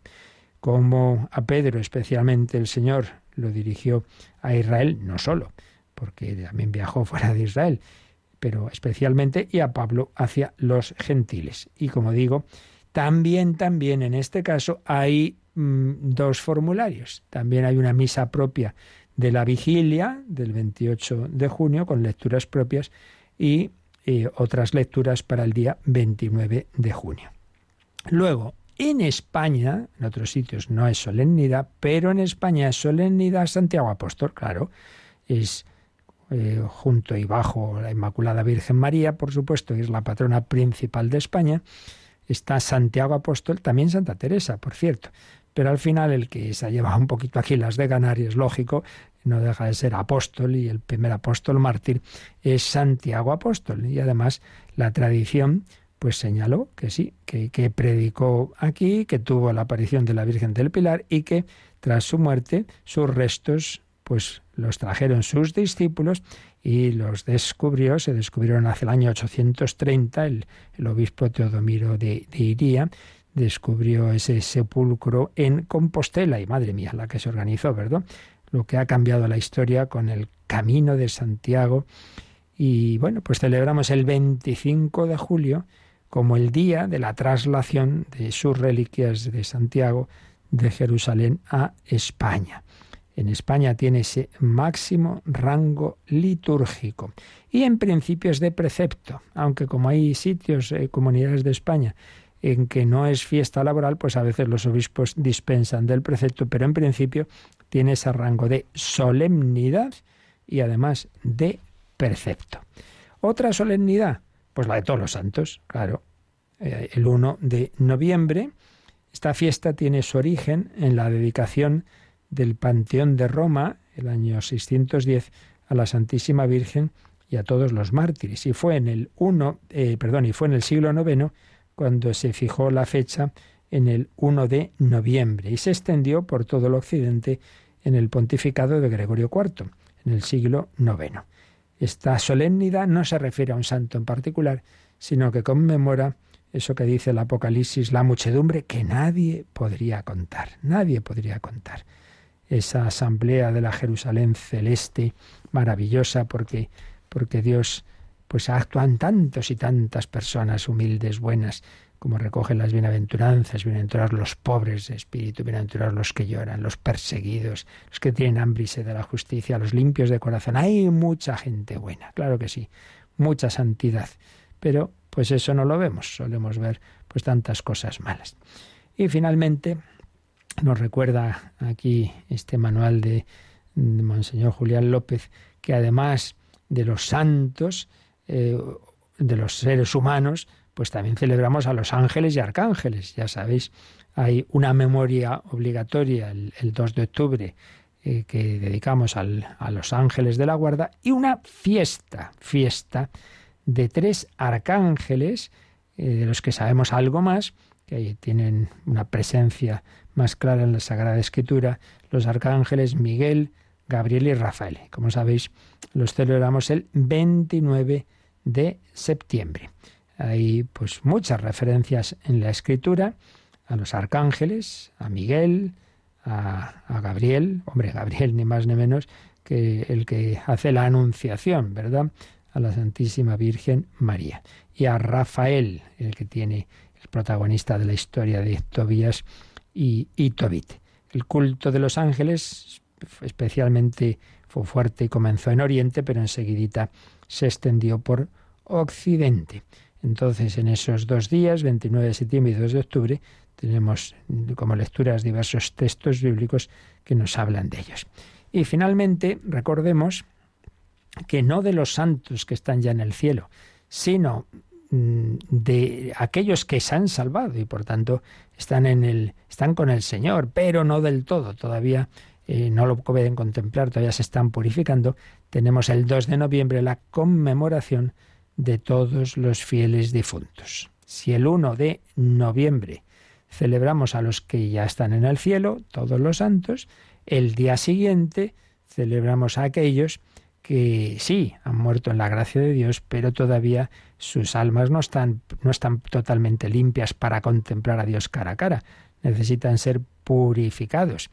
Como a Pedro especialmente el Señor lo dirigió a Israel, no solo, porque también viajó fuera de Israel, pero especialmente y a Pablo hacia los gentiles. Y como digo, también, también en este caso hay mm, dos formularios. También hay una misa propia de la vigilia del 28 de junio con lecturas propias y eh, otras lecturas para el día 29 de junio. Luego, en España, en otros sitios no es solemnidad, pero en España es solemnidad Santiago Apóstol, claro, es eh, junto y bajo la Inmaculada Virgen María, por supuesto, es la patrona principal de España, está Santiago Apóstol, también Santa Teresa, por cierto. Pero al final el que se ha llevado un poquito aquí las de ganar, y es lógico, no deja de ser apóstol y el primer apóstol mártir es Santiago apóstol. Y además la tradición pues señaló que sí, que, que, predicó aquí, que tuvo la aparición de la Virgen del Pilar y que tras su muerte sus restos pues los trajeron sus discípulos y los descubrió, se descubrieron hace el año 830, el, el obispo Teodomiro de, de Iría descubrió ese sepulcro en Compostela y madre mía, la que se organizó, ¿verdad? Lo que ha cambiado la historia con el camino de Santiago. Y bueno, pues celebramos el 25 de julio como el día de la traslación de sus reliquias de Santiago de Jerusalén a España. En España tiene ese máximo rango litúrgico y en principio es de precepto, aunque como hay sitios, eh, comunidades de España en que no es fiesta laboral, pues a veces los obispos dispensan del precepto, pero en principio tiene ese rango de solemnidad y además de precepto. Otra solemnidad, pues la de todos los santos, claro. Eh, el 1 de noviembre, esta fiesta tiene su origen en la dedicación del Panteón de Roma, el año 610, a la Santísima Virgen y a todos los mártires. Y fue en el 1, eh, perdón, y fue en el siglo IX cuando se fijó la fecha en el 1 de noviembre y se extendió por todo el occidente en el pontificado de Gregorio IV, en el siglo IX. Esta solemnidad no se refiere a un santo en particular, sino que conmemora eso que dice el Apocalipsis, la muchedumbre que nadie podría contar, nadie podría contar. Esa asamblea de la Jerusalén celeste, maravillosa, porque, porque Dios pues actúan tantos y tantas personas humildes, buenas, como recogen las bienaventuranzas, bienaventurados los pobres de espíritu, bienaventurados los que lloran, los perseguidos, los que tienen hambre y sed de la justicia, los limpios de corazón. Hay mucha gente buena, claro que sí, mucha santidad, pero pues eso no lo vemos, solemos ver pues tantas cosas malas. Y finalmente nos recuerda aquí este manual de, Monseñor Julián López que además de los santos, eh, de los seres humanos, pues también celebramos a los ángeles y arcángeles. Ya sabéis, hay una memoria obligatoria el, 2 de octubre eh, que dedicamos a los ángeles de la guarda y una fiesta, fiesta de tres arcángeles, eh, de los que sabemos algo más, que tienen una presencia más clara en la Sagrada Escritura, los arcángeles Miguel, Gabriel y Rafael. Como sabéis, los celebramos el 29 de septiembre. Hay pues muchas referencias en la escritura a los arcángeles, a Miguel, a, Gabriel, hombre, Gabriel ni más ni menos que el que hace la anunciación, ¿verdad? a la Santísima Virgen María. Y a Rafael, el que tiene el protagonista de la historia de Tobías y, y Tobit. El culto de los ángeles especialmente fue fuerte y comenzó en Oriente, pero enseguidita se extendió por Occidente. Entonces, en esos dos días, 29 de septiembre y 2 de octubre, tenemos como lecturas diversos textos bíblicos que nos hablan de ellos. Y finalmente, recordemos que no de los santos que están ya en el cielo, sino mm, de aquellos que se han salvado y por tanto están en el están con el Señor, pero no del todo, todavía eh, no lo pueden contemplar, todavía se están purificando. Tenemos el 2 de noviembre la conmemoración de todos los fieles difuntos. Si el 1 de noviembre celebramos a los que ya están en el cielo, todos los santos, el día siguiente celebramos a aquellos que sí han muerto en la gracia de Dios, pero todavía sus almas no están, no están totalmente limpias para contemplar a Dios cara a cara. Necesitan ser purificados.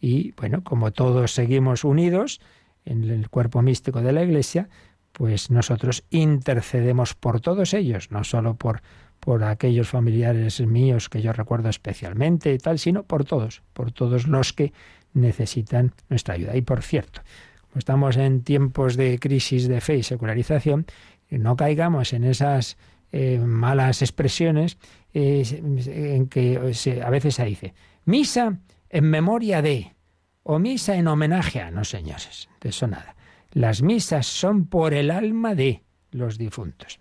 Y bueno, como todos seguimos unidos en el cuerpo místico de la Iglesia, pues nosotros intercedemos por todos ellos, no solo por por aquellos familiares míos que yo recuerdo especialmente y tal, sino por todos, por todos los que necesitan nuestra ayuda. Y por cierto, como estamos en tiempos de crisis de fe y secularización, no caigamos en esas eh, malas expresiones eh, en que a veces se dice misa en memoria de o misa en homenaje a, no señores, de eso nada. Las misas son por el alma de los difuntos.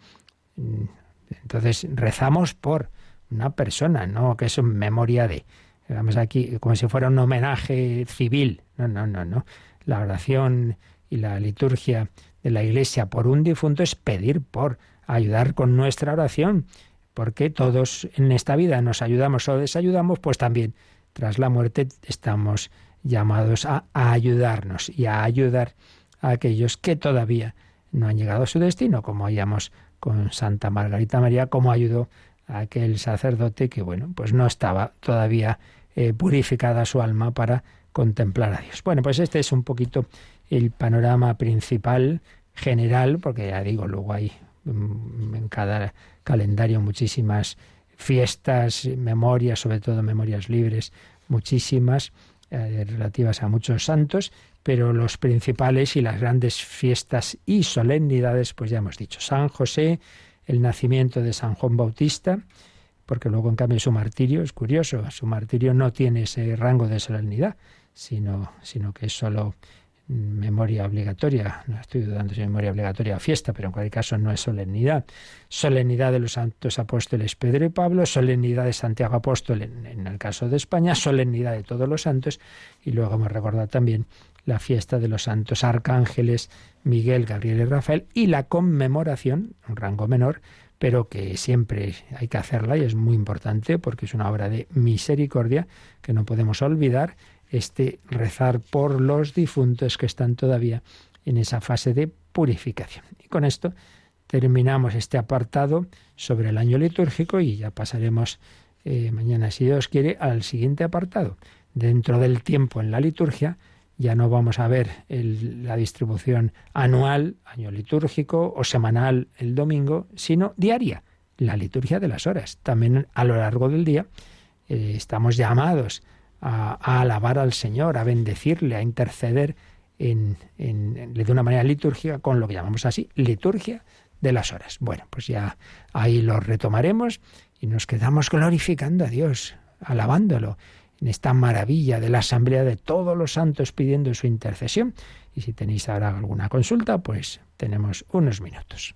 Entonces rezamos por una persona, no que es en memoria de. Vamos aquí como si fuera un homenaje civil. No, no, no, no. La oración y la liturgia de la Iglesia por un difunto es pedir por, ayudar con nuestra oración, porque todos en esta vida nos ayudamos o desayudamos, pues también tras la muerte estamos llamados a, ayudarnos y a ayudar a aquellos que todavía no han llegado a su destino, como hayamos con Santa Margarita María, como ayudó a aquel sacerdote que, bueno, pues no estaba todavía eh, purificada su alma para contemplar a Dios. Bueno, pues este es un poquito el panorama principal, general, porque ya digo, luego hay mm, en cada calendario muchísimas fiestas, memorias, sobre todo memorias libres, muchísimas, eh, relativas a muchos santos, pero los principales y las grandes fiestas y solemnidades, pues ya hemos dicho, San José, el nacimiento de San Juan Bautista, porque luego en cambio su martirio es curioso, su martirio no tiene ese rango de solemnidad, sino, sino que es solo memoria obligatoria, no estoy dudando si es memoria obligatoria o fiesta, pero en cualquier caso no es solemnidad. Solemnidad de los santos apóstoles Pedro y Pablo, solemnidad de Santiago Apóstol en, en el caso de España, solemnidad de todos los santos, y luego hemos recordado también la fiesta de los santos arcángeles Miguel, Gabriel y Rafael y la conmemoración, un rango menor, pero que siempre hay que hacerla y es muy importante porque es una obra de misericordia que no podemos olvidar, este rezar por los difuntos que están todavía en esa fase de purificación. Y con esto terminamos este apartado sobre el año litúrgico y ya pasaremos eh, mañana, si Dios quiere, al siguiente apartado. Dentro del tiempo en la liturgia, ya no vamos a ver la distribución anual, año litúrgico o semanal el domingo, sino diaria, la liturgia de las horas. También a lo largo del día eh, estamos llamados a, alabar al Señor, a bendecirle, a interceder en, de una manera litúrgica con lo que llamamos así, liturgia de las horas. Bueno, pues ya ahí lo retomaremos y nos quedamos glorificando a Dios, alabándolo en esta maravilla de la asamblea de todos los santos pidiendo su intercesión. Y si tenéis ahora alguna consulta, pues tenemos unos minutos.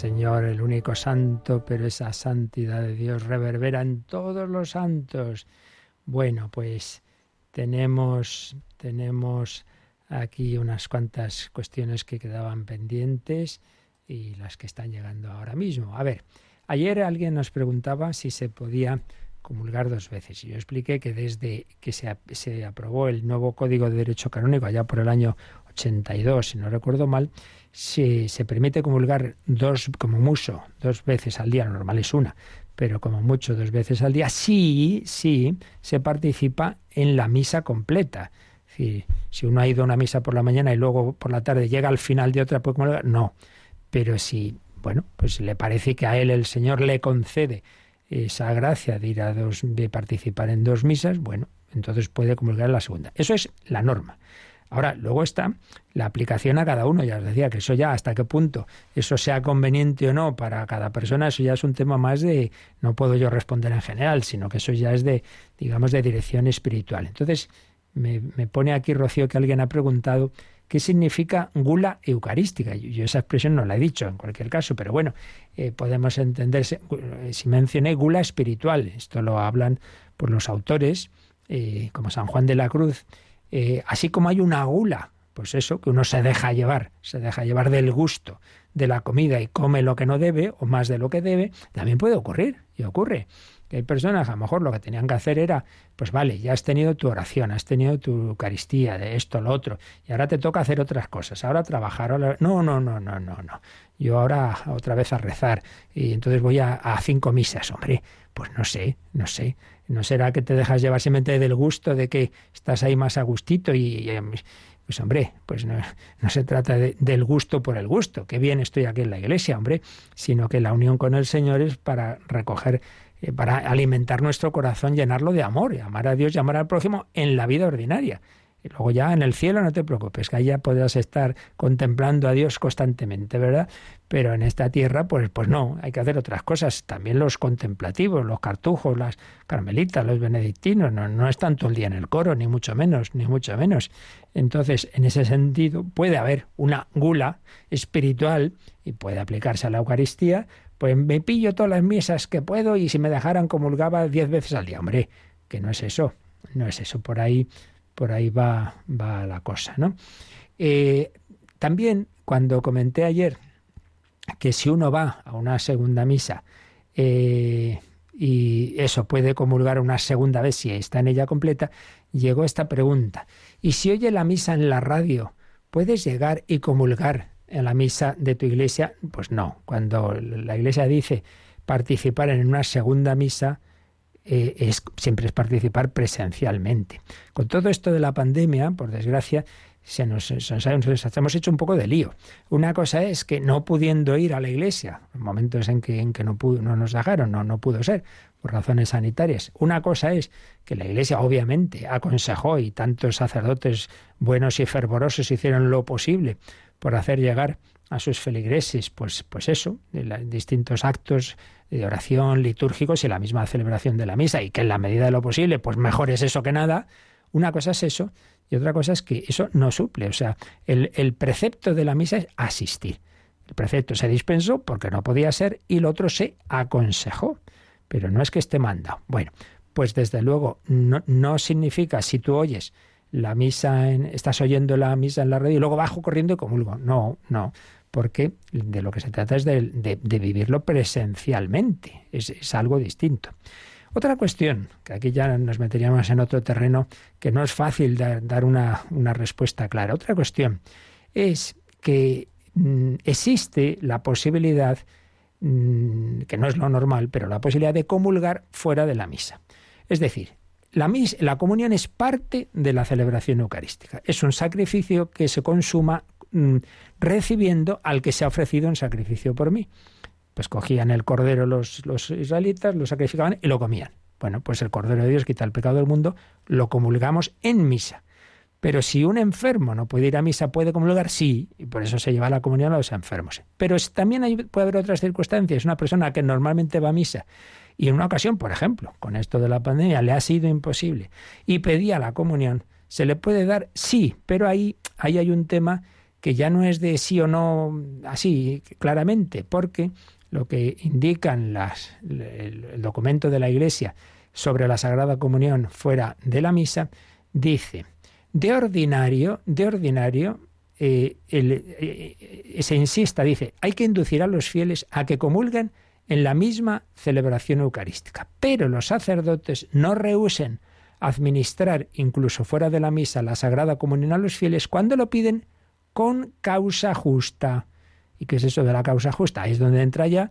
Señor, el único santo, pero esa santidad de Dios reverbera en todos los santos. Bueno, pues tenemos, tenemos aquí unas cuantas cuestiones que quedaban pendientes y las que están llegando ahora mismo. A ver, ayer alguien nos preguntaba si se podía comulgar dos veces. Y yo expliqué que desde que se, se, aprobó el nuevo Código de Derecho Canónico, allá por el año 82, si no recuerdo mal, se, se permite comulgar dos, como mucho, dos veces al día, lo normal es una, pero como mucho dos veces al día, sí, sí, se participa en la misa completa. Si, si uno ha ido a una misa por la mañana y luego por la tarde llega al final de otra, puede comulgar, no. Pero si, bueno, pues le parece que a él el Señor le concede esa gracia de ir a dos, de participar en dos misas, bueno, entonces puede comulgar la segunda. Eso es la norma. Ahora, luego está la aplicación a cada uno. Ya os decía que eso ya hasta qué punto eso sea conveniente o no para cada persona, eso ya es un tema más de, no puedo yo responder en general, sino que eso ya es de, digamos, de dirección espiritual. Entonces, me, me pone aquí Rocío que alguien ha preguntado qué significa gula eucarística. Yo, esa expresión no la he dicho en cualquier caso, pero bueno, eh, podemos entenderse, si mencioné gula espiritual, esto lo hablan por los autores, eh, como San Juan de la Cruz, eh, así como hay una gula, pues eso, que uno se deja llevar, se deja llevar del gusto de la comida y come lo que no debe o más de lo que debe, también puede ocurrir y ocurre. Que hay personas, a lo mejor lo que tenían que hacer era, pues vale, ya has tenido tu oración, has tenido tu Eucaristía, de esto, lo otro, y ahora te toca hacer otras cosas, ahora trabajar, ahora... no, no, no, no, no, no. Yo ahora otra vez a rezar y entonces voy a, a cinco misas, hombre, pues no sé, no sé. ¿No será que te dejas llevar simplemente del gusto de que estás ahí más a gustito y, pues hombre, pues no, no se trata del gusto por el gusto, que bien estoy aquí en la iglesia, hombre, sino que la unión con el Señor es para recoger, eh, para alimentar nuestro corazón, llenarlo de amor, amar a Dios y amar al prójimo en la vida ordinaria. Y luego ya en el cielo no te preocupes, que allá podrás estar contemplando a Dios constantemente, ¿verdad? Pero en esta tierra, pues, pues no, hay que hacer otras cosas. También los contemplativos, los cartujos, las carmelitas, los benedictinos, no, no están todo el día en el coro, ni mucho menos, ni mucho menos. Entonces, en ese sentido, puede haber una gula espiritual y puede aplicarse a la Eucaristía, pues me pillo todas las misas que puedo y si me dejaran comulgaba diez veces al día. Hombre, que no es eso, no es eso. Por ahí por ahí va, va la cosa, ¿no? Eh, también cuando comenté ayer que si uno va a una segunda misa eh, y eso puede comulgar una segunda vez si está en ella completa, llegó esta pregunta. ¿Y si oye la misa en la radio, puedes llegar y comulgar en la misa de tu iglesia? Pues no. Cuando la iglesia dice participar en una segunda misa, eh, es, siempre es participar presencialmente. Con todo esto de la pandemia, por desgracia, se nos, hemos hecho un poco de lío. Una cosa es que no pudiendo ir a la iglesia, en momentos en que, en que no, no nos dejaron, no, no pudo ser, por razones sanitarias. Una cosa es que la iglesia obviamente aconsejó y tantos sacerdotes buenos y fervorosos hicieron lo posible por hacer llegar a sus feligreses, pues, pues eso, de distintos actos de oración litúrgicos y la misma celebración de la misa, y que en la medida de lo posible, pues mejor es eso que nada. Una cosa es eso, y otra cosa es que eso no suple. O sea, el, el precepto de la misa es asistir. El precepto se dispensó porque no podía ser, y el otro se aconsejó. Pero no es que esté mandado. Bueno, pues desde luego no, no significa si tú oyes la misa, en, estás oyendo la misa en la radio y luego bajo corriendo y comulgo. No, no porque de lo que se trata es de, vivirlo presencialmente, es, algo distinto. Otra cuestión, que aquí ya nos meteríamos en otro terreno que no es fácil dar una, respuesta clara. Otra cuestión es que mm, existe la posibilidad, mm, que no es lo normal, pero la posibilidad de comulgar fuera de la misa. Es decir, la, la comunión es parte de la celebración eucarística. Es un sacrificio que se consuma recibiendo al que se ha ofrecido en sacrificio por mí. Pues cogían el cordero los, los israelitas, lo sacrificaban y lo comían. Bueno, pues el cordero de Dios quita el pecado del mundo, lo comulgamos en misa. Pero si un enfermo no puede ir a misa, ¿puede comulgar? Sí, y por eso se lleva la comunión a los enfermos. Pero también puede haber otras circunstancias. Una persona que normalmente va a misa y en una ocasión, por ejemplo, con esto de la pandemia, le ha sido imposible y pedía la comunión, ¿se le puede dar? Sí, pero ahí, ahí hay un tema que ya no es de sí o no así claramente, porque lo que indican las, el documento de la Iglesia sobre la Sagrada Comunión fuera de la misa, dice, de ordinario, de ordinario, eh, eh, se insista, dice, hay que inducir a los fieles a que comulguen en la misma celebración eucarística, pero los sacerdotes no rehúsen administrar incluso fuera de la misa la Sagrada Comunión a los fieles cuando lo piden con causa justa. ¿Y qué es eso de la causa justa? Ahí es donde entra ya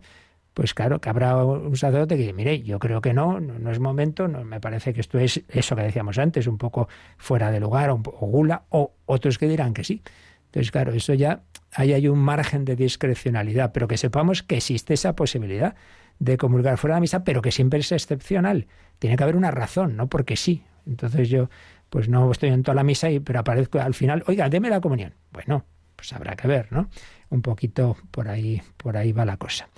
pues claro, que habrá un sacerdote que dice, mire, yo creo que no, no, es momento, no, me parece que esto es eso que decíamos antes, un poco fuera de lugar, o, gula, o otros que dirán que sí. Entonces, claro, eso ya, ahí hay un margen de discrecionalidad, pero que sepamos que existe esa posibilidad de comulgar fuera de la misa, pero que siempre es excepcional. Tiene que haber una razón, no porque sí. Entonces yo, pues no estoy en toda la misa, y, pero aparezco al final, oiga, deme la comunión. Bueno, pues habrá que ver, ¿no? Un poquito por ahí, por ahí va la cosa.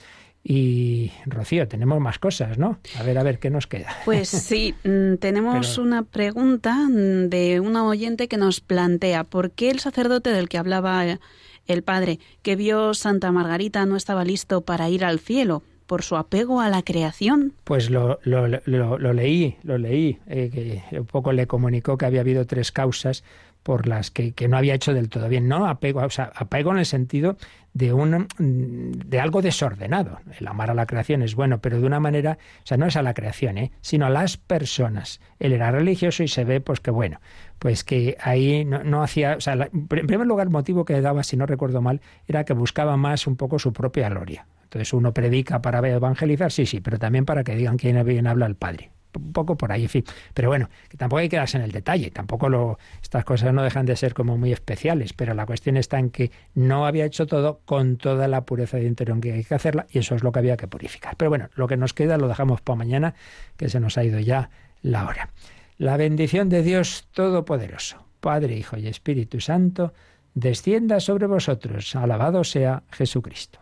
Y Rocío, tenemos más cosas, ¿no? A ver, a ver, ¿qué nos queda? Pues sí, mm, tenemos una pregunta de una oyente que nos plantea, ¿por qué el sacerdote del que hablaba el padre, que vio Santa Margarita, no estaba listo para ir al cielo? Por su apego a la creación? Pues lo, lo, leí, lo leí, eh, un poco le comunicó que había habido tres causas por las que, no había hecho del todo bien. No apego, o sea, apego en el sentido de un de algo desordenado. El amar a la creación es bueno, pero de una manera, o sea, no es a la creación, ¿eh? sino a las personas. Él era religioso y se ve, pues que bueno, pues que ahí no, no hacía, sea, en primer lugar el motivo que daba, si no recuerdo mal, era que buscaba más un poco su propia gloria. Entonces uno predica para evangelizar, sí, sí, pero también para que digan quién bien habla el Padre un poco por ahí, en fin. Pero bueno, que tampoco hay que quedarse en el detalle, tampoco lo, estas cosas no dejan de ser como muy especiales, pero la cuestión está en que no había hecho todo con toda la pureza de interior que hay que hacerla y eso es lo que había que purificar. Pero bueno, lo que nos queda lo dejamos para mañana, que se nos ha ido ya la hora. La bendición de Dios Todopoderoso, Padre, Hijo y Espíritu Santo, descienda sobre vosotros. Alabado sea Jesucristo.